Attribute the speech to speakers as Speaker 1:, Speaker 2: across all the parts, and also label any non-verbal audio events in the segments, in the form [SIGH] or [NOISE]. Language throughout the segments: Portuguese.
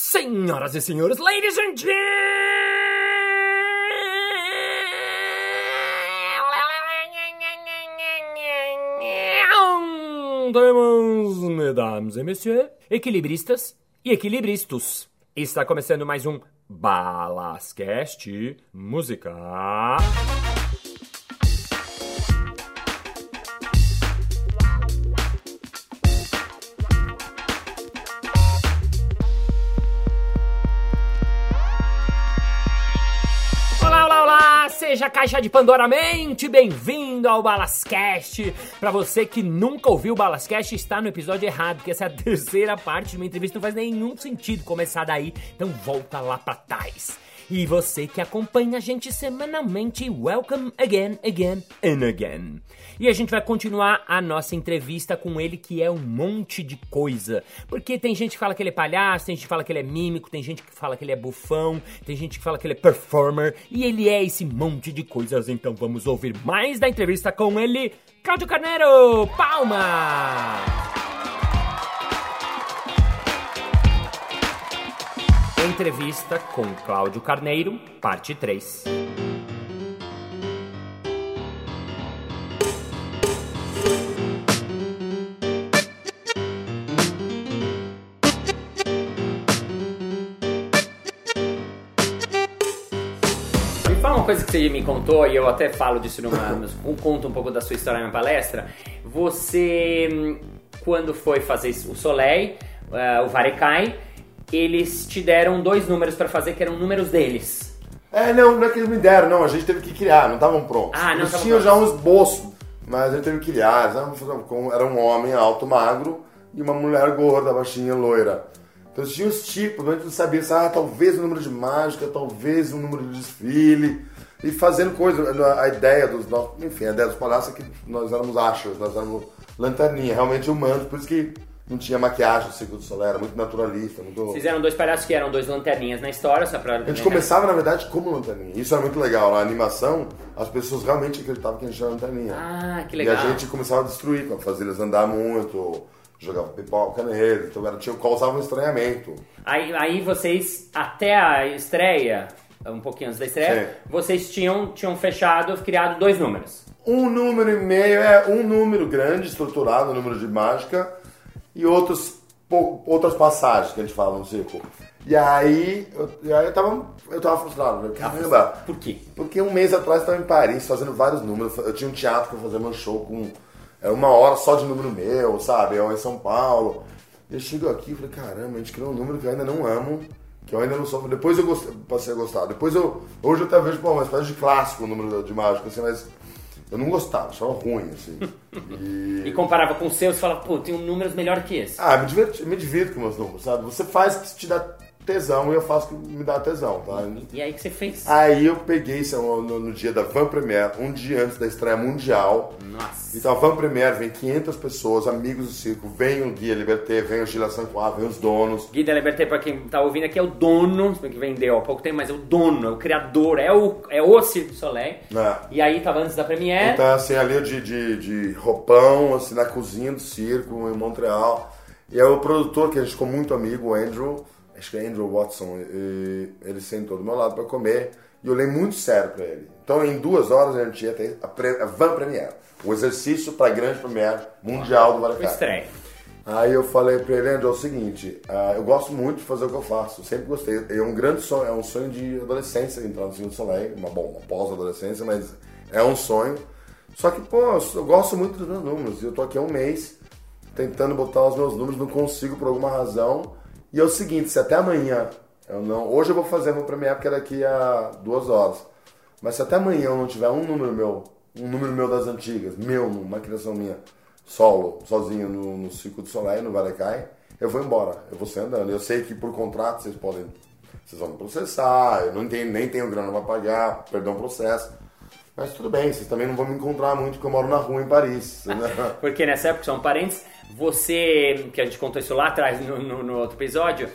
Speaker 1: Senhoras e senhores, ladies and gentlemen, mesdames et messieurs, equilibristas e equilibristas. Está começando mais um Balascast Música. Caixa de Pandora mente, bem-vindo ao Balascast. Pra você que nunca ouviu o Balascast, está no episódio errado, porque essa é a [LAUGHS] terceira parte de uma entrevista, não faz nenhum sentido começar daí, então volta lá pra trás. E você que acompanha a gente semanalmente, welcome again, again and again. E a gente vai continuar a nossa entrevista com ele, que é um monte de coisa. Porque tem gente que fala que ele é palhaço, tem gente que fala que ele é mímico, tem gente que fala que ele é bufão, tem gente que fala que ele é performer, e ele é esse monte de coisas. Então vamos ouvir mais da entrevista com ele, Cláudio Carneiro! Palma! Entrevista com Cláudio Carneiro, parte 3. Me fala uma coisa que você me contou, e eu até falo disso numa. [LAUGHS] conto um pouco da sua história na palestra. Você, hum, quando foi fazer o Soleil, eh, o Varecai, eles te deram dois números pra fazer que eram números deles.
Speaker 2: É, não, não é que eles me deram, não, a gente teve que criar, não estavam prontos.
Speaker 1: Ah, não
Speaker 2: eles tinham já um esboço, mas a gente teve que criar. Era um homem alto, magro, e uma mulher gorda, baixinha, loira. Então eles tinham os tipos, mas a gente não sabia se, ah, talvez um número de mágica, talvez um número de desfile. E fazendo coisa, a ideia dos nossos, enfim, a ideia dos palhaços é que nós éramos achos, nós éramos lanterninha, realmente humanos, por isso que não tinha maquiagem no Circo do era muito naturalista, muito...
Speaker 1: Fizeram dois palhaços que eram dois lanterninhas na história, só pra.
Speaker 2: A gente começava, na verdade, como lanterninha. Isso era muito legal. Na animação, as pessoas realmente acreditavam que a gente era lanterninha.
Speaker 1: Ah, que legal.
Speaker 2: E a gente começava a destruir, fazer eles andar muito, jogava pipoca neles, então era, tinha, causava um estranhamento.
Speaker 1: Aí, aí vocês, até a estreia, um pouquinho antes da estreia,
Speaker 2: Sim.
Speaker 1: vocês tinham, tinham fechado, criado dois números.
Speaker 2: Um número e meio, é um número grande, estruturado, um número de mágica, e outros, outras passagens que a gente fala no circo. E aí, eu, e aí eu, tava, eu tava frustrado. né? Caramba,
Speaker 1: Por quê?
Speaker 2: Porque um mês atrás eu estava em Paris fazendo vários números. Eu tinha um teatro para fazer meu show com era uma hora só de número meu, sabe? Eu em São Paulo. E eu chego aqui e falei, caramba, a gente criou um número que eu ainda não amo, que eu ainda não sou. Depois eu gostei, passei a gostar. Depois eu. Hoje eu até vejo, pô, uma espécie de clássico o número de mágica, assim, mas eu não gostava, achava ruim, assim. E. [LAUGHS]
Speaker 1: E comparava com o seu, você fala, pô, tem um números melhor que esse.
Speaker 2: Ah, me divirto, me divirto com meus números, sabe? Você faz que te dá tesão e eu faço o que me dá tesão, tá?
Speaker 1: E aí que você fez?
Speaker 2: Aí eu peguei isso no, no dia da Van Premiere, um dia antes da estreia mundial.
Speaker 1: Nossa.
Speaker 2: Então a Van Premiere vem 500 pessoas, amigos do circo, vem o Guia Liberté, vem o Gila Sancoa, vem os donos.
Speaker 1: De Liberté, pra quem tá ouvindo aqui, é o dono, que vendeu há pouco tempo, mas é o dono, é o criador, é o, é o du Soleil.
Speaker 2: É.
Speaker 1: E aí tava antes da Premiere.
Speaker 2: Então assim, ali eu de, de, de roupão, assim, na cozinha do circo, em Montreal. E aí o produtor, que a gente ficou muito amigo, o Andrew, acho que é Andrew Watson, ele sentou do meu lado para comer e eu olhei muito sério para ele. Então em duas horas a gente ia ter a, pre, a Van Premiere, o exercício para a grande Premiere mundial do
Speaker 1: o
Speaker 2: Varacai.
Speaker 1: estreia.
Speaker 2: Aí eu falei pra ele, Andrew, é o seguinte, ah, eu gosto muito de fazer o que eu faço, sempre gostei. É um grande sonho, é um sonho de adolescência entrar no Circo do Soleil, uma, bom, uma pós-adolescência, mas é um sonho. Só que, pô, eu gosto muito dos meus números, e eu tô aqui há um mês tentando botar os meus números, não consigo por alguma razão. E é o seguinte, se até amanhã eu não... Hoje eu vou fazer meu premiere porque é daqui a duas horas. Mas se até amanhã eu não tiver um número meu, um número meu das antigas, meu, uma criação minha, solo, sozinho no, no Circo do Soleil, no Valecai, eu vou embora, eu vou ser andando. Eu sei que por contrato vocês podem, vocês vão me processar, eu não tenho, nem tenho grana pra pagar, perdão o processo. Mas tudo bem, vocês também não vão me encontrar muito porque eu moro na rua em Paris. né? [LAUGHS]
Speaker 1: Porque nessa época, são parentes, você, que a gente contou isso lá atrás no, no- no outro episódio,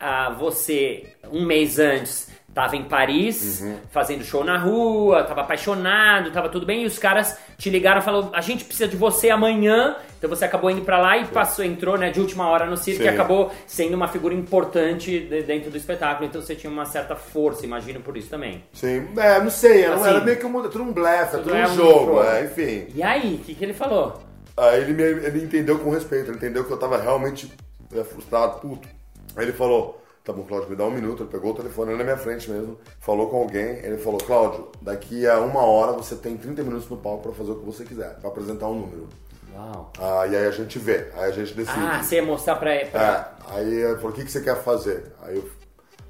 Speaker 1: ah, você, um mês antes, tava em Paris,
Speaker 2: Uhum.
Speaker 1: fazendo show na rua, tava apaixonado, tava tudo bem, e os caras te ligaram e falaram, a gente precisa de você amanhã, então você acabou indo pra lá e passou, entrou, né, de última hora no circo e
Speaker 2: Sim.
Speaker 1: acabou sendo uma figura importante de- dentro do espetáculo, então você tinha uma certa força, imagino por isso também.
Speaker 2: Sim, é, não sei, era,
Speaker 1: Assim,
Speaker 2: era meio que um, tudo um blefe, é tudo
Speaker 1: é
Speaker 2: um
Speaker 1: um
Speaker 2: jogo,
Speaker 1: jogo.
Speaker 2: é, enfim.
Speaker 1: E aí, o que, que ele falou?
Speaker 2: Aí ele, me, ele entendeu com respeito, ele entendeu que eu tava realmente é, frustrado, puto. Aí ele falou, tá bom, Cláudio, me dá um minuto. Ele pegou o telefone na minha frente mesmo, falou com alguém. Ele falou, Cláudio, daqui a uma hora você tem 30 minutos no palco pra fazer o que você quiser, pra apresentar um número.
Speaker 1: Uau.
Speaker 2: Ah, e aí a gente vê, aí a gente decide.
Speaker 1: Ah, você ia mostrar pra... pra...
Speaker 2: É, aí ele falou, o que, que você quer fazer? Aí eu,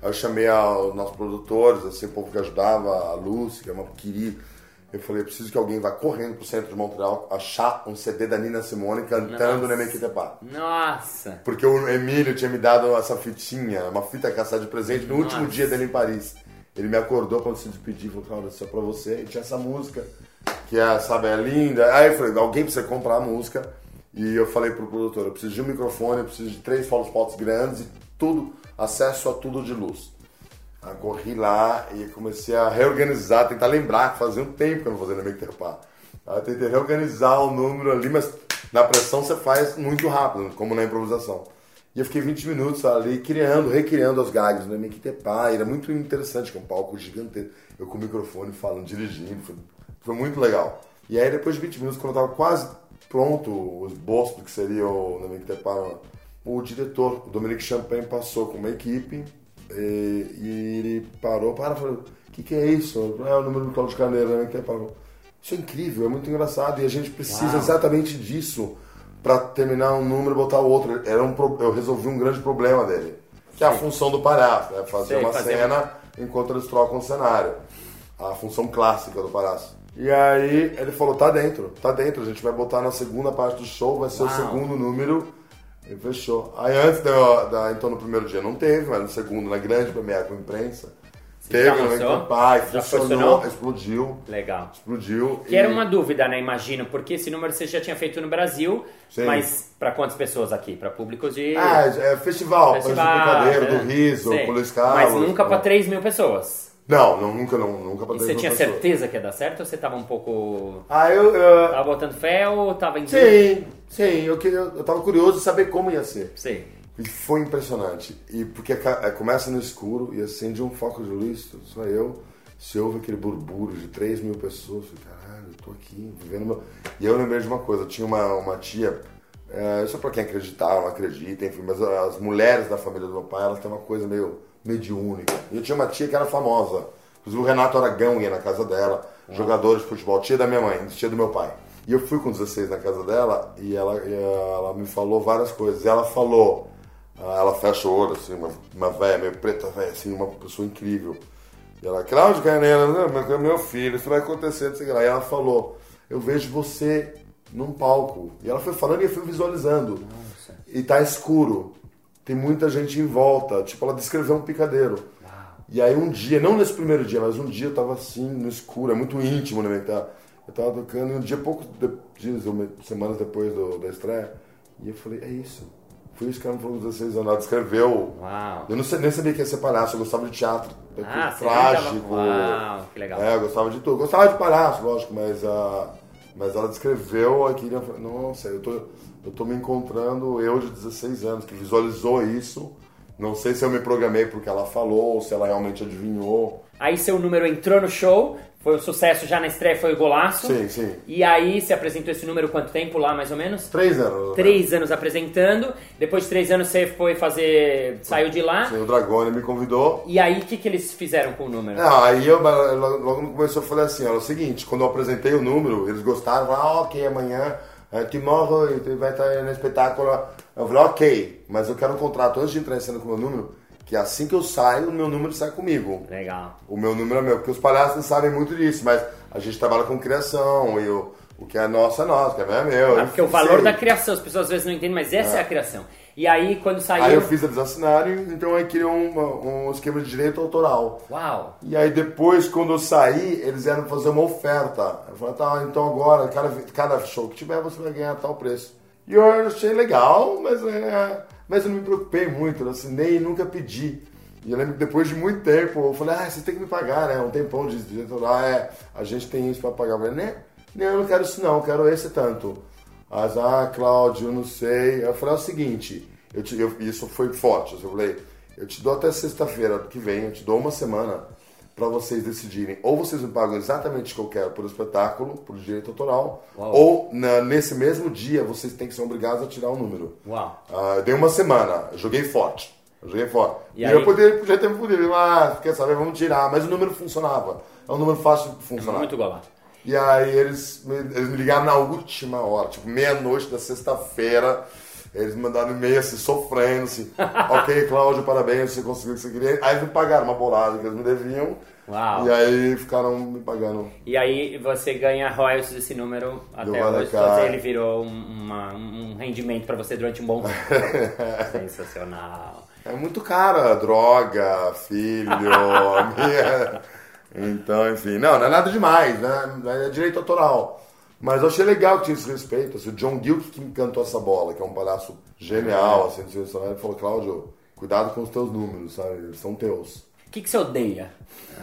Speaker 2: aí eu chamei a- os nossos produtores, assim, o povo que ajudava, a Lúcia, que é uma querida. Eu falei, preciso que alguém vá correndo pro centro de Montreal achar um CD da Nina Simone cantando
Speaker 1: Nossa.
Speaker 2: Nemequitepá.
Speaker 1: Nossa!
Speaker 2: Porque o Emílio tinha me dado essa fitinha, uma fita caçada de presente no último
Speaker 1: Nossa.
Speaker 2: dia dele em Paris. Ele me acordou quando se despedir, falou, Claudio, isso é pra você. E tinha essa música, que é, sabe, é linda. Aí eu falei, alguém precisa comprar a música. E eu falei pro produtor, eu preciso de um microfone, eu preciso de três spots grandes e tudo, acesso a tudo de luz. Corri lá e comecei a reorganizar, tentar lembrar, fazia um tempo que eu não fazia Make Terpar. Aí tentei reorganizar o número ali, mas na pressão você faz muito rápido, como na improvisação. E eu fiquei 20 minutos ali criando, recriando as gags do Make Terpar. Era muito interessante, que é um palco gigantesco. Eu com o microfone falando, dirigindo, foi, foi muito legal. E aí depois de 20 minutos, quando eu tava quase pronto, o esboço do que seria o Make Terpar, o diretor, o Dominique Champagne, passou com uma equipe e, e ele parou, para, falou, o que, que é isso? Falei, É o número do Cláudio Carneiro, né? Que parou. Isso é incrível, é muito engraçado e a gente precisa
Speaker 1: Uau.
Speaker 2: exatamente disso para terminar um número e botar o outro. Era um, eu resolvi um grande problema dele, que é a função do palhaço, né? fazer uma
Speaker 1: fazer
Speaker 2: cena enquanto eles trocam o cenário. A função clássica do palhaço. E aí ele falou, tá dentro, tá dentro, a gente vai botar na segunda parte do show, vai ser o
Speaker 1: Uau.
Speaker 2: segundo número. E fechou. Aí antes da, da- Então no primeiro dia não teve, mas no segundo, na grande premiere com a imprensa, teve
Speaker 1: já
Speaker 2: no
Speaker 1: lançou?
Speaker 2: Pai,
Speaker 1: Já
Speaker 2: funcionou, explodiu.
Speaker 1: Legal.
Speaker 2: Explodiu.
Speaker 1: Que era uma dúvida, né? Imagino, porque esse número você já tinha feito no Brasil,
Speaker 2: Sim.
Speaker 1: mas pra quantas pessoas aqui? Pra públicos de.
Speaker 2: Ah, é festival, Anjo do Picadeiro,
Speaker 1: é.
Speaker 2: do Riso,
Speaker 1: Sei.
Speaker 2: Polícia Carlos.
Speaker 1: Mas nunca pra 3 mil pessoas.
Speaker 2: Não, não, nunca, não, nunca
Speaker 1: E você tinha certeza que ia dar certo ou você tava um pouco.
Speaker 2: Ah, eu... eu-
Speaker 1: Tava botando fé ou tava em
Speaker 2: Sim, sim, eu, queria, eu tava curioso de saber como ia ser.
Speaker 1: Sei.
Speaker 2: E foi impressionante. E porque é, começa no escuro e acende um foco de luz, só eu. Se ouve aquele burburinho de 3 mil pessoas, eu falei, caralho, eu tô aqui vivendo meu. E eu lembrei de uma coisa, tinha uma, uma tia, é, isso é pra quem acreditar, não acredita, enfim, mas as mulheres da família do meu pai, elas têm uma coisa meio mediúnica. Eu tinha uma tia que era famosa. Inclusive o Renato Aragão ia na casa dela, jogadores de futebol, tia da minha mãe, tia do meu pai. E eu fui com 16 na casa dela e ela, e ela me falou várias coisas. E ela falou, ela fecha o olho, assim, uma, uma velha, meio preta, velha, assim, uma pessoa incrível. E ela, Cláudio Carneiro, né, meu, meu filho, isso vai acontecer, não sei lá. E ela falou, eu vejo você num palco. E ela foi falando e eu fui visualizando. E tá escuro. Tem muita gente em volta. Tipo, ela descreveu um picadeiro. E aí um dia, não nesse primeiro dia, mas um dia eu tava assim, no escuro, é muito íntimo, né? Tá? Eu tava tocando e um dia, poucos de- dias, semanas depois do- da estreia, e eu falei, é isso. Foi isso que ela me falou com 16 anos. Ela descreveu.
Speaker 1: Uau.
Speaker 2: Eu não sei, nem sabia que ia ser palhaço, eu gostava de teatro.
Speaker 1: Ah,
Speaker 2: trágico.
Speaker 1: Uau, que legal.
Speaker 2: É, eu gostava de tudo. Eu gostava de palhaço, lógico, mas, ah, mas ela descreveu aquilo e eu falei, nossa, eu tô, eu tô me encontrando, eu de 16 anos, que visualizou isso. Não sei se eu me programei porque ela falou, ou se ela realmente adivinhou.
Speaker 1: Aí seu número entrou no show, foi um sucesso já na estreia, foi o golaço.
Speaker 2: Sim, sim.
Speaker 1: E aí você apresentou esse número quanto tempo lá, mais ou menos?
Speaker 2: Três anos. né?
Speaker 1: Três anos apresentando. Depois de três anos você foi fazer. saiu de lá.
Speaker 2: Sim, o Dragone me convidou.
Speaker 1: E aí o que, que eles fizeram com o número?
Speaker 2: Não, aí eu, logo no começo eu falei assim, olha, é o seguinte, quando eu apresentei o número, eles gostaram, ah, ok, amanhã, tomorrow, tu vai estar no espetáculo. Eu falei, ok, mas eu quero um contrato antes de entrar em cena com o meu número, que assim que eu saio, o meu número sai comigo.
Speaker 1: Legal.
Speaker 2: O meu número é meu, porque os palhaços não sabem muito disso, mas a gente trabalha com criação, e o, o que é nosso é nosso, o que é meu é meu.
Speaker 1: Ah, porque o valor
Speaker 2: sei.
Speaker 1: da criação, as pessoas às vezes não entendem, mas essa é, a criação. E aí quando saiu.
Speaker 2: Aí eu fiz eles assinarem, então aí criou um, um esquema de direito autoral.
Speaker 1: Uau!
Speaker 2: E aí depois, quando eu saí, eles vieram fazer uma oferta. Eu falei, tá, então agora, cada, cada show que tiver, você vai ganhar tal preço. E eu achei legal, mas, é, mas eu não me preocupei muito, eu assinei e nunca pedi. E eu lembro que depois de muito tempo, eu falei, ah, você tem que me pagar, né? Um tempão de diretor. Ah, é, a gente tem isso pra pagar. Eu falei, né? Não, eu não quero isso não, eu quero esse tanto. As, ah, Cláudio, eu não sei. Eu falei, é o seguinte, eu te, eu, isso foi forte. Eu falei, eu te dou até sexta-feira que vem, eu te dou uma semana para vocês decidirem. Ou vocês me pagam exatamente o que eu quero por espetáculo, por direito autoral, Uau. ou na, nesse mesmo dia vocês têm que ser obrigados a tirar um número.
Speaker 1: Uau.
Speaker 2: Uh, dei uma semana, joguei forte. Eu joguei forte. E, e eu poderia, podia ter podido, ah, quer saber, vamos tirar. Mas o número funcionava. É um número fácil de funcionar.
Speaker 1: Muito igual.
Speaker 2: E aí eles, eles me ligaram na última hora, tipo meia-noite da sexta-feira. Eles mandaram e-mail assim, sofrendo, assim. [LAUGHS] ok, Cláudio, parabéns, você conseguiu o que você queria. Aí eles me pagaram uma bolada que eles me deviam.
Speaker 1: Uau.
Speaker 2: E aí ficaram me pagando.
Speaker 1: E aí você ganha royalties desse número até hoje. Então ele virou uma, um rendimento para você durante um bom tempo. [LAUGHS] Sensacional.
Speaker 2: É muito cara, droga, filho, [LAUGHS] minha... Então, enfim, não, não é nada demais, né? É direito autoral. Mas eu achei legal que tinha esse respeito. Assim, o John Gilk que me cantou essa bola, que é um palhaço genial, assim, do falou, Cláudio, cuidado com os teus números, sabe? Eles são teus.
Speaker 1: O que, que você odeia?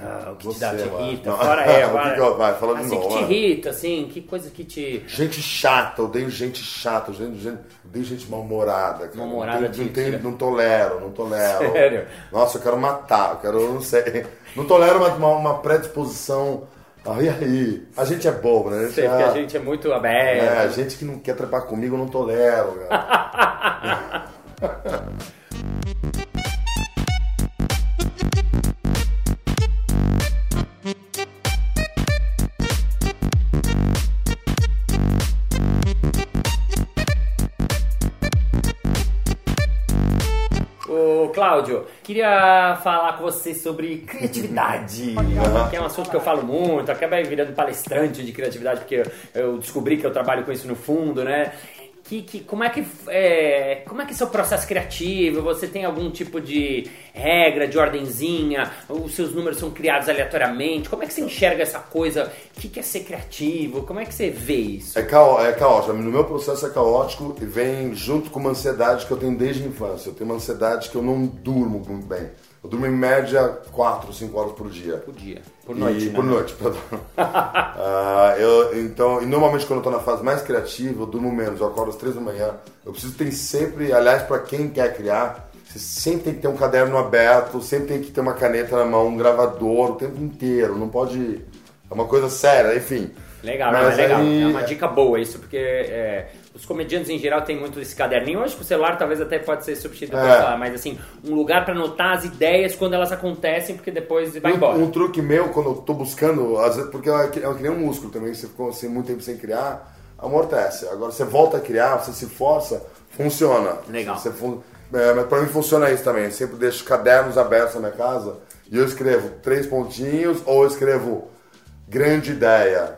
Speaker 1: Ah, o que
Speaker 2: você,
Speaker 1: te dá, te
Speaker 2: irrita?
Speaker 1: Não. Fora [LAUGHS] é, vai.
Speaker 2: que vai, fala
Speaker 1: assim,
Speaker 2: de novo.
Speaker 1: que te irrita, assim, que coisa que te...
Speaker 2: Gente chata, eu odeio gente chata, gente, gente, odeio gente mal-humorada.
Speaker 1: Mal-humorada
Speaker 2: não, não, não, não tolero, não tolero.
Speaker 1: Sério?
Speaker 2: Nossa, eu quero matar, eu quero, não sei. Não tolero uma, uma, uma predisposição... Ah, e aí? A gente é bobo, né? A
Speaker 1: gente, Sei, porque a gente é muito aberto.
Speaker 2: É, a gente que não quer trepar comigo, eu não tolero, cara. [LAUGHS]
Speaker 1: Cláudio, queria falar com você sobre criatividade, [LAUGHS] que é um assunto que eu falo muito, acabei virando palestrante de criatividade, porque eu descobri que eu trabalho com isso no fundo, né? Que, que, como é que é, como é que é seu processo criativo? Você tem algum tipo de regra, de ordenzinha? Os seus números são criados aleatoriamente? Como é que você enxerga essa coisa? O que, que é ser criativo? Como é que você vê isso?
Speaker 2: É, caó é caótico. No meu processo é caótico e vem junto com uma ansiedade que eu tenho desde a infância. Eu tenho uma ansiedade que eu não durmo muito bem. Eu durmo em média 4, 5 horas por dia.
Speaker 1: Por dia. Por noite.
Speaker 2: E, né? Por noite, perdão. uh, [LAUGHS] eu, então, e normalmente quando eu estou na fase mais criativa, eu durmo menos. Eu acordo às 3 da manhã. Eu preciso ter sempre, aliás, para quem quer criar, você sempre tem que ter um caderno aberto, sempre tem que ter uma caneta na mão, um gravador o tempo inteiro. Não pode. É uma coisa séria, enfim.
Speaker 1: Legal, não, é legal. Aí... É uma dica boa isso, porque é, os comediantes em geral têm muito esse caderninho. Hoje o celular talvez até pode ser substituído é. Falar, mas assim, um lugar para anotar as ideias quando elas acontecem, porque depois vai
Speaker 2: um,
Speaker 1: embora.
Speaker 2: Um truque meu, quando eu tô buscando, às vezes, porque é que, é nem um músculo também, você ficou assim, muito tempo sem criar, amortece. Agora você volta a criar, você se força, funciona.
Speaker 1: Legal.
Speaker 2: Você, é, mas pra mim funciona isso também. Eu sempre deixo cadernos abertos na minha casa e eu escrevo três pontinhos ou eu escrevo grande ideia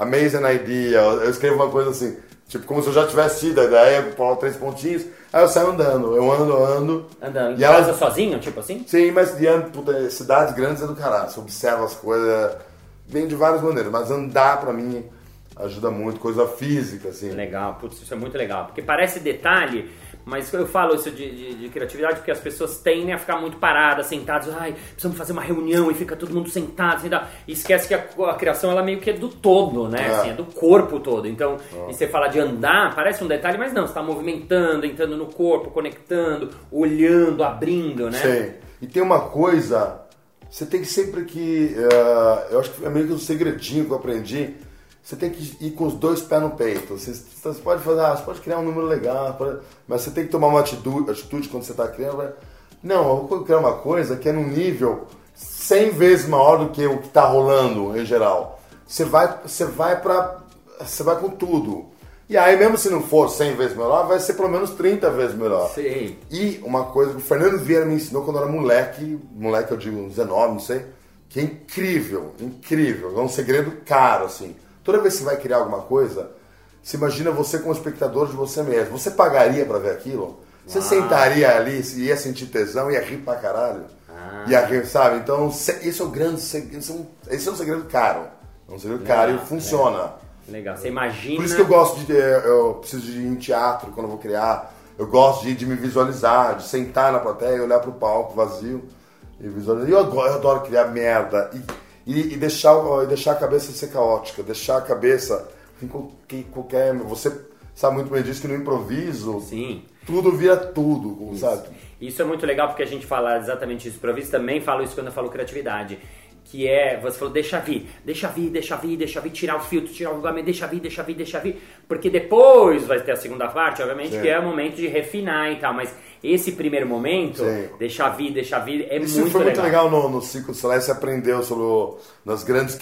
Speaker 2: amazing idea, eu escrevo uma coisa assim, tipo, como se eu já tivesse tido a ideia, coloco três pontinhos, aí eu saio andando, eu ando, ando.
Speaker 1: Andando, e ela sozinho, tipo assim?
Speaker 2: Sim, mas diante, puta, cidades grandes é do caralho, você observa as coisas, vem de várias maneiras, mas andar pra mim ajuda muito, coisa física, assim.
Speaker 1: Legal, putz, isso é muito legal, porque parece detalhe, mas eu falo isso de, de, de, criatividade porque as pessoas tendem a ficar muito paradas, sentadas. Ai, precisamos fazer uma reunião e fica todo mundo sentado. Assim, e esquece que a, a, criação ela meio que é do todo, né? É, assim, é do corpo todo. Então, é. e você fala de andar, parece um detalhe, mas não. Você está movimentando, entrando no corpo, conectando, olhando, abrindo, né?
Speaker 2: Sim. E tem uma coisa, você tem que sempre que. Uh, eu acho que é meio que um segredinho que eu aprendi você tem que ir com os dois pés no peito. Você, você pode fazer, ah, você pode criar um número legal, pode, mas você tem que tomar uma atitude, atitude quando você está criando. Não, eu vou criar uma coisa que é num nível 100 vezes maior do que o que está rolando em geral. Você vai, você vai para, você vai com tudo. E aí, mesmo se não for 100 vezes melhor, vai ser pelo menos 30 vezes melhor.
Speaker 1: Sim.
Speaker 2: E uma coisa que o Fernando Vieira me ensinou quando eu era moleque, moleque eu digo 19, não sei, que é incrível, incrível. É um segredo caro, assim. Toda vez que você vai criar alguma coisa, se imagina você como espectador de você mesmo. Você pagaria para ver aquilo? Você Uau. sentaria ali, ia sentir tesão, ia rir pra caralho. Ah. Ia rir, sabe? Então, esse é o grande segredo. Esse é um segredo caro. É um segredo legal, caro e funciona.
Speaker 1: Legal. legal. Você imagina.
Speaker 2: Por isso que eu gosto de. Eu preciso de ir em teatro quando eu vou criar. Eu gosto de, de me visualizar, de sentar na plateia, olhar pro palco vazio. E visualizar. Eu adoro, eu adoro criar merda e, e, e deixar, e deixar a cabeça ser caótica, deixar a cabeça em qualquer. Você sabe muito bem disso que no improviso
Speaker 1: Sim.
Speaker 2: tudo vira tudo, sabe?
Speaker 1: Isso é muito legal porque a gente fala exatamente isso. Improviso também falo isso quando eu falo criatividade. Que é, você falou, deixa vir, deixa vir, deixa vir, deixa vir, tirar o filtro, tirar o julgamento, deixa vir, deixa vir, deixa vir. Porque depois vai ter a segunda parte, obviamente,
Speaker 2: Sim.
Speaker 1: que é o momento de refinar e tal. Mas esse primeiro momento,
Speaker 2: Sim.
Speaker 1: deixa vir, deixa vir, é
Speaker 2: Isso
Speaker 1: muito
Speaker 2: foi
Speaker 1: legal.
Speaker 2: muito legal no, no Ciclo Solar, você aprendeu sobre nas grandes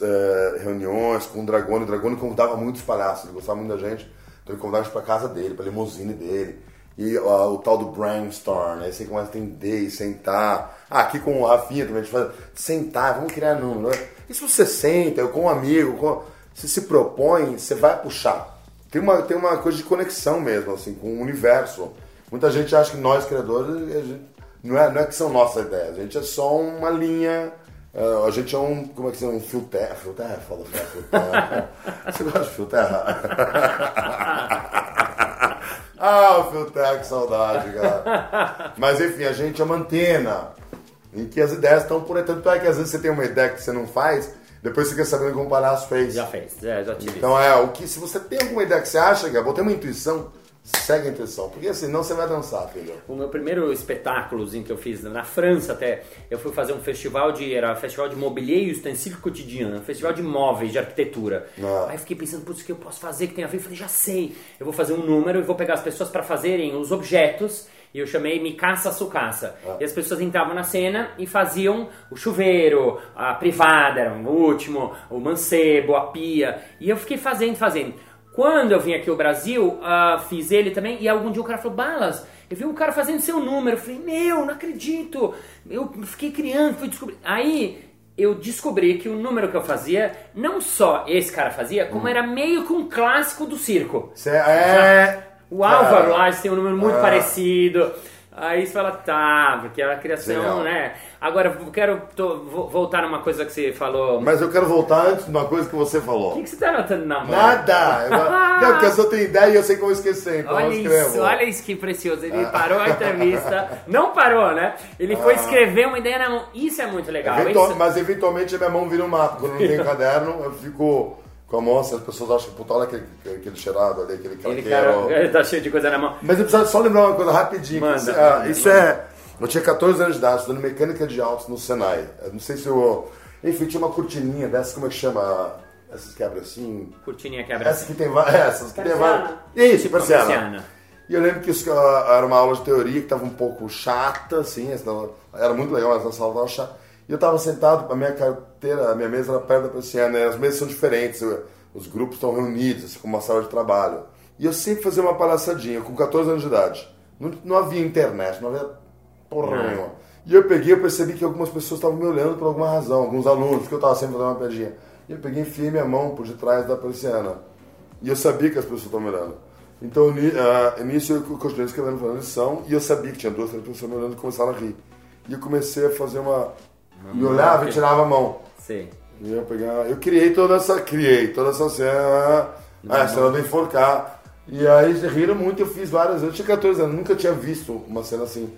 Speaker 2: eh, reuniões com o Dragone. O Dragone convidava muitos palhaços, ele gostava muito da gente, então ele convidava a gente pra casa dele, pra limusine dele. E ó, o tal do brainstorm, aí você começa a entender e sentar. Ah, aqui com o Rafinha também, a gente faz sentar, vamos criar número. né? E se você senta, eu com um amigo, com, você se propõe, você vai puxar. Tem uma, tem uma coisa de conexão mesmo, assim, com o universo. Muita gente acha que nós, criadores, gente- não, é, não é que são nossas ideias, a gente é só uma linha. eh, a gente é um. Como é que se chama? Um fio terra. Fio terra fio fio terra. [LAUGHS] Você gosta de fio terra? [LAUGHS] ah, o que saudade, cara. [LAUGHS] Mas enfim, a gente é uma antena em que as ideias estão por aí. Tanto é que às vezes você tem uma ideia que você não faz, depois você quer saber como o palhaço fez.
Speaker 1: Já fez, é, já tive.
Speaker 2: Então é, o que se você tem alguma ideia que você acha, Gabo, tem uma intuição, segue a intuição. Porque senão você vai dançar, filho.
Speaker 1: O meu primeiro espetáculozinho que eu fiz na França até, eu fui fazer um festival de. Era um festival de mobilier e utensílio cotidiano, um festival de móveis, de arquitetura.
Speaker 2: Ah.
Speaker 1: Aí eu fiquei pensando, putz, o que eu posso fazer que tem a ver? Eu falei, já sei. Eu vou fazer um número e vou pegar as pessoas para fazerem os objetos. E eu chamei Me Caça Sucaça. E as pessoas entravam na cena e faziam o chuveiro, a privada, era o último, o mancebo, a pia. E eu fiquei fazendo, fazendo. Quando eu vim aqui ao Brasil, ah, fiz ele também, e algum dia o cara falou, Balas, eu vi um cara fazendo seu número. Eu falei, meu, não acredito. Eu fiquei criando, fui descobrir. Aí eu descobri que o número que eu fazia, não só esse cara fazia, como era meio que um clássico do circo.
Speaker 2: Você é.
Speaker 1: O Álvaro Lages tem um número muito
Speaker 2: Ah.
Speaker 1: parecido. Aí você fala, tá, porque a criação,
Speaker 2: Genial.
Speaker 1: né? Agora, eu quero tô- vo- voltar numa coisa que você falou.
Speaker 2: Mas eu quero voltar antes de uma coisa que você
Speaker 1: O
Speaker 2: falou.
Speaker 1: que, que você tá anotando na mão?
Speaker 2: Nada! Eu, [LAUGHS] não, porque eu só tenho ideia e eu sei como esquecer, então eu
Speaker 1: Olha
Speaker 2: escrevo.
Speaker 1: isso, olha isso que precioso. Ele parou a entrevista, [LAUGHS] não parou, né? Ele foi escrever uma ideia na mão. Isso é muito legal.
Speaker 2: Eventual-
Speaker 1: Isso-
Speaker 2: Mas eventualmente a minha mão vira um mapa. Quando não tenho [LAUGHS] caderno, eu fico com a mão assim, as pessoas acham que puta, olha aquele, aquele cheirado ali, aquele [LAUGHS]
Speaker 1: Ele cara, tá cheio de coisa na mão.
Speaker 2: Mas eu preciso só lembrar uma coisa rapidinho. que
Speaker 1: Manda,
Speaker 2: isso, ah,
Speaker 1: manda,
Speaker 2: isso é. Eu tinha 14 anos de idade, estudando mecânica de autos no Senai. Eu não sei se eu. Enfim, tinha uma cortininha dessas, como é que chama? Essas que abrem assim.
Speaker 1: Cortininha quebra.
Speaker 2: Essas que tem várias. Essas que tem várias. Isso,
Speaker 1: Tipo
Speaker 2: persiana. E eu lembro que isso ah, era uma aula de teoria que estava um pouco chata, assim, era muito legal, mas a sala estava chata. E eu estava sentado, a minha carteira, a minha mesa era perto da persiana, e as mesas são diferentes, os grupos estão reunidos, assim, como uma sala de trabalho. E eu sempre fazia uma palhaçadinha, com 14 anos de idade. Não, não havia internet, não havia porra
Speaker 1: Não.
Speaker 2: nenhuma. E eu peguei, eu percebi que algumas pessoas estavam me olhando por alguma razão, alguns alunos, porque eu estava sempre fazendo uma piadinha. E eu peguei e enfiei minha mão por detrás da persiana. E eu sabia que as pessoas estavam me olhando. Então, ni- ah, nisso eu continuei escrevendo fazendo lição e eu sabia que tinha duas, três pessoas me olhando e começaram a rir. E eu comecei a fazer uma. Me olhava e tirava a mão.
Speaker 1: Sei.
Speaker 2: E eu pegava. Eu criei toda essa. Criei toda essa cena. A cena do enforcar. E aí riram muito, eu fiz várias vezes. Eu tinha 14 anos, nunca tinha visto uma cena assim.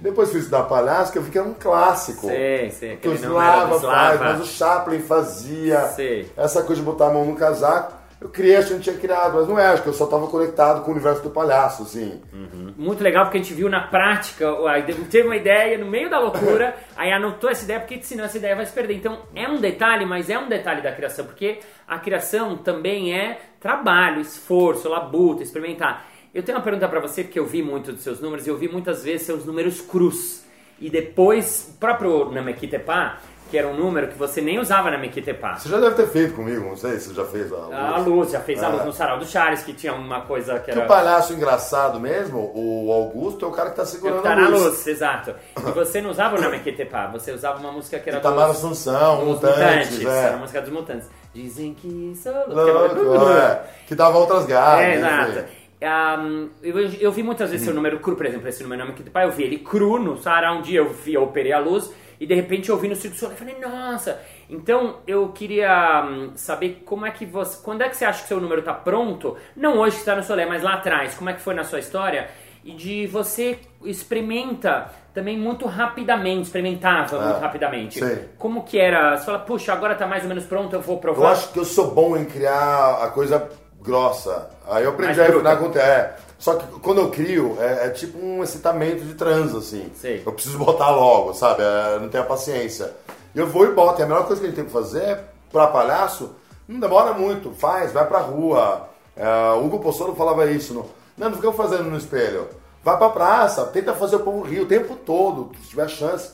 Speaker 2: Depois fiz da palhaço, que eu vi que era um clássico.
Speaker 1: Sei, sei.
Speaker 2: Que o
Speaker 1: Aquele número do
Speaker 2: Slava faz,
Speaker 1: Slava.
Speaker 2: mas o Chaplin fazia.
Speaker 1: Sei.
Speaker 2: Essa coisa de botar a mão no casaco. Eu criei, acho que eu não tinha criado, mas não é, acho que eu só estava conectado com o universo do palhaço, assim.
Speaker 1: Muito legal porque a gente viu na prática, teve uma ideia no meio da loucura, [LAUGHS] aí anotou essa ideia, porque senão essa ideia vai se perder. Então é um detalhe, mas é um detalhe da criação, porque a criação também é trabalho, esforço, labuta, experimentar. Eu tenho uma pergunta pra você, porque eu vi muito dos seus números, e eu vi muitas vezes seus números cruz. E depois, o próprio Namekitepá, que era um número que você nem usava na Mequitepá.
Speaker 2: Você já deve ter feito comigo, não sei se você já fez a
Speaker 1: A luz, já fez a
Speaker 2: Ah.
Speaker 1: luz no sarau do Charles, que tinha uma coisa que
Speaker 2: Que o
Speaker 1: era...
Speaker 2: palhaço engraçado mesmo, o Augusto, é o cara que tá
Speaker 1: É
Speaker 2: segurando
Speaker 1: que tá
Speaker 2: a
Speaker 1: na
Speaker 2: luz.
Speaker 1: luz, exato. E você não usava o Namequitepá, você usava uma música que era
Speaker 2: Itamar
Speaker 1: dos-
Speaker 2: Assunção,
Speaker 1: dos
Speaker 2: Mutantes,
Speaker 1: Era a
Speaker 2: é.
Speaker 1: música dos Mutantes. Dizem que sou louco.
Speaker 2: Louco, é. Que dava outras garras.
Speaker 1: É, exato. Um, eu, eu vi muitas vezes seu número cru, por exemplo, esse número nome que pai, eu vi ele cru no sarau, um dia eu vi, eu operei a luz e de repente eu vi no Circo Soleil e falei, nossa! Então eu queria hum, saber como é que você, quando é que você acha que seu número tá pronto? Não hoje que está no Soleil, mas lá atrás, como é que foi na sua história? e de você experimenta também muito rapidamente, experimentava muito rapidamente.
Speaker 2: sim.
Speaker 1: Como que era? Você fala, puxa, agora tá mais ou menos pronto, eu vou
Speaker 2: Eu
Speaker 1: provar.
Speaker 2: acho que eu sou bom em criar a coisa grossa. Aí eu aprendi
Speaker 1: Mais
Speaker 2: a refinar com é. Só que quando eu crio, é, é tipo um excitamento de trans, assim.
Speaker 1: Sei.
Speaker 2: Eu preciso botar logo, sabe? É, não tenho a paciência. Eu vou e boto. E a melhor coisa que a gente tem que fazer é, pra palhaço, não demora muito. Faz, vai pra rua. É, o Hugo Possolo falava isso. No, não, não fica fazendo no espelho. Vai pra praça, tenta fazer o povo rir o tempo todo, se tiver chance.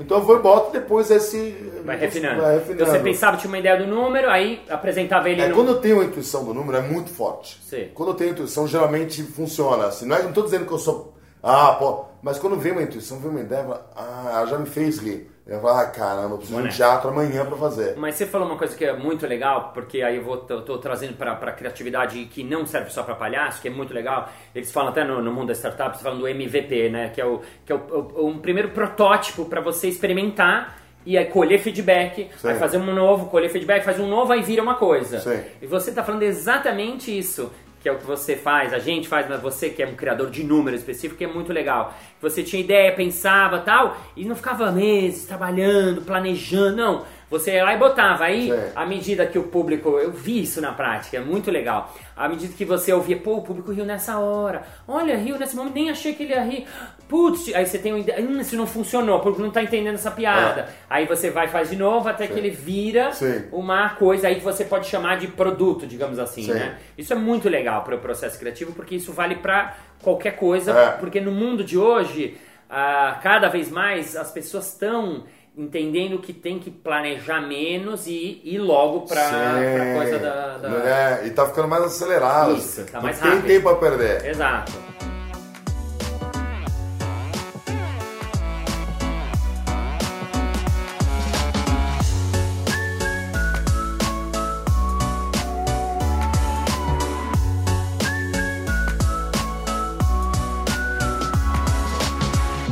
Speaker 2: Então eu vou e boto depois esse...
Speaker 1: Vai refinando.
Speaker 2: Vai
Speaker 1: Então você pensava, tinha uma ideia do número, aí apresentava ele
Speaker 2: é,
Speaker 1: no...
Speaker 2: quando eu tenho a intuição do número, é muito forte.
Speaker 1: Sim.
Speaker 2: Quando eu tenho intuição, geralmente funciona. Assim, não, é, não tô dizendo que eu sou. Ah, pô. Mas quando vem uma intuição, vem uma ideia, eu ah, ela já me fez rir. Eu falo, ah, caramba, eu preciso de um teatro amanhã pra fazer.
Speaker 1: Mas você falou uma coisa que é muito legal, porque aí eu vou tô, tô trazendo para a criatividade que não serve só para palhaço, que é muito legal. Eles falam até no, no mundo das startups, falam do MVP, né? Que é, o, que é o, o- um primeiro protótipo para você experimentar e aí colher feedback,
Speaker 2: Sim.
Speaker 1: aí fazer um novo, colher feedback, faz um novo, aí vira uma coisa.
Speaker 2: Sim.
Speaker 1: E você tá falando exatamente isso. Que é o que você faz, a gente faz, mas você que é um criador de número específico, que é muito legal. Você tinha ideia, pensava tal, e não ficava meses trabalhando, planejando, não. Você ia lá e botava. Aí,
Speaker 2: Sim.
Speaker 1: à medida que o público. Eu vi isso na prática, é muito legal. À medida que você ouvia, pô, o público riu nessa hora. Olha, riu nesse momento, nem achei que ele ia rir. Putz, aí você tem uma ideia. Hum, isso não funcionou, o público não tá entendendo essa piada. Aí você vai e faz de novo até que ele vira
Speaker 2: É. Sim.
Speaker 1: uma coisa aí que você pode chamar de produto, digamos assim,
Speaker 2: Sim.
Speaker 1: né? Isso é muito legal para o processo criativo, porque isso vale para qualquer coisa,
Speaker 2: É.
Speaker 1: porque no mundo de hoje, ah, cada vez mais as pessoas estão entendendo que tem que planejar menos e ir logo para coisa da, da-
Speaker 2: É, e tá ficando mais acelerado.
Speaker 1: Isso, tá mais
Speaker 2: tem
Speaker 1: rápido.
Speaker 2: tempo a perder.
Speaker 1: Exato.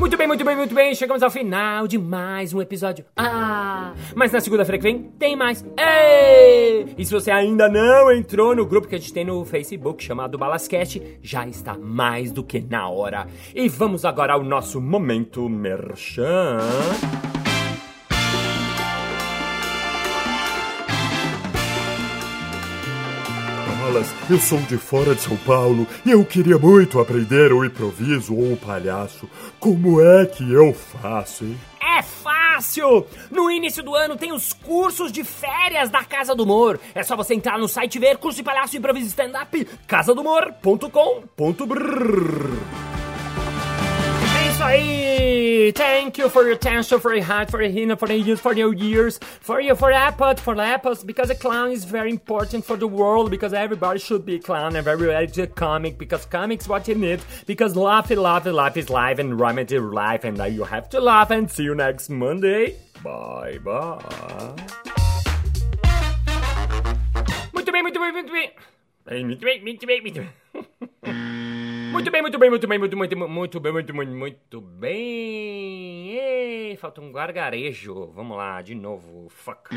Speaker 1: Muito bem, muito bem, muito bem. Chegamos ao final de mais um episódio. Ah! Mas na segunda-feira que vem tem mais. Ei! E se você ainda não entrou no grupo que a gente tem no Facebook chamado Balascast, já está mais do que na hora. E vamos agora ao nosso momento merchan.
Speaker 3: Eu sou de fora de São Paulo e eu queria muito aprender o improviso ou o palhaço. Como é que eu faço, hein?
Speaker 1: É fácil! No início do ano tem os cursos de férias da Casa do Humor. É só você entrar no site e ver curso de palhaço e improviso stand-up casadumor.com.br. É isso aí! Thank you for your attention, for your heart, for your hina, for your years, for your years, for your for apples, for apples, because a clown is very important for the world, because everybody should be a clown and everybody is a comic, because comics what you need, because laugh, laugh, laugh is life and rhyme is life, and now you have to laugh and see you next Monday. Bye bye. Muito bem, muito bem, muito. Bem, Muito bem, muito bem, muito bem. [LAUGHS] Muito bem, muito bem, muito bem, muito, muito, muito bem, muito, muito, muito bem. Ei, falta um gargarejo. Vamos lá, de novo. Fuck.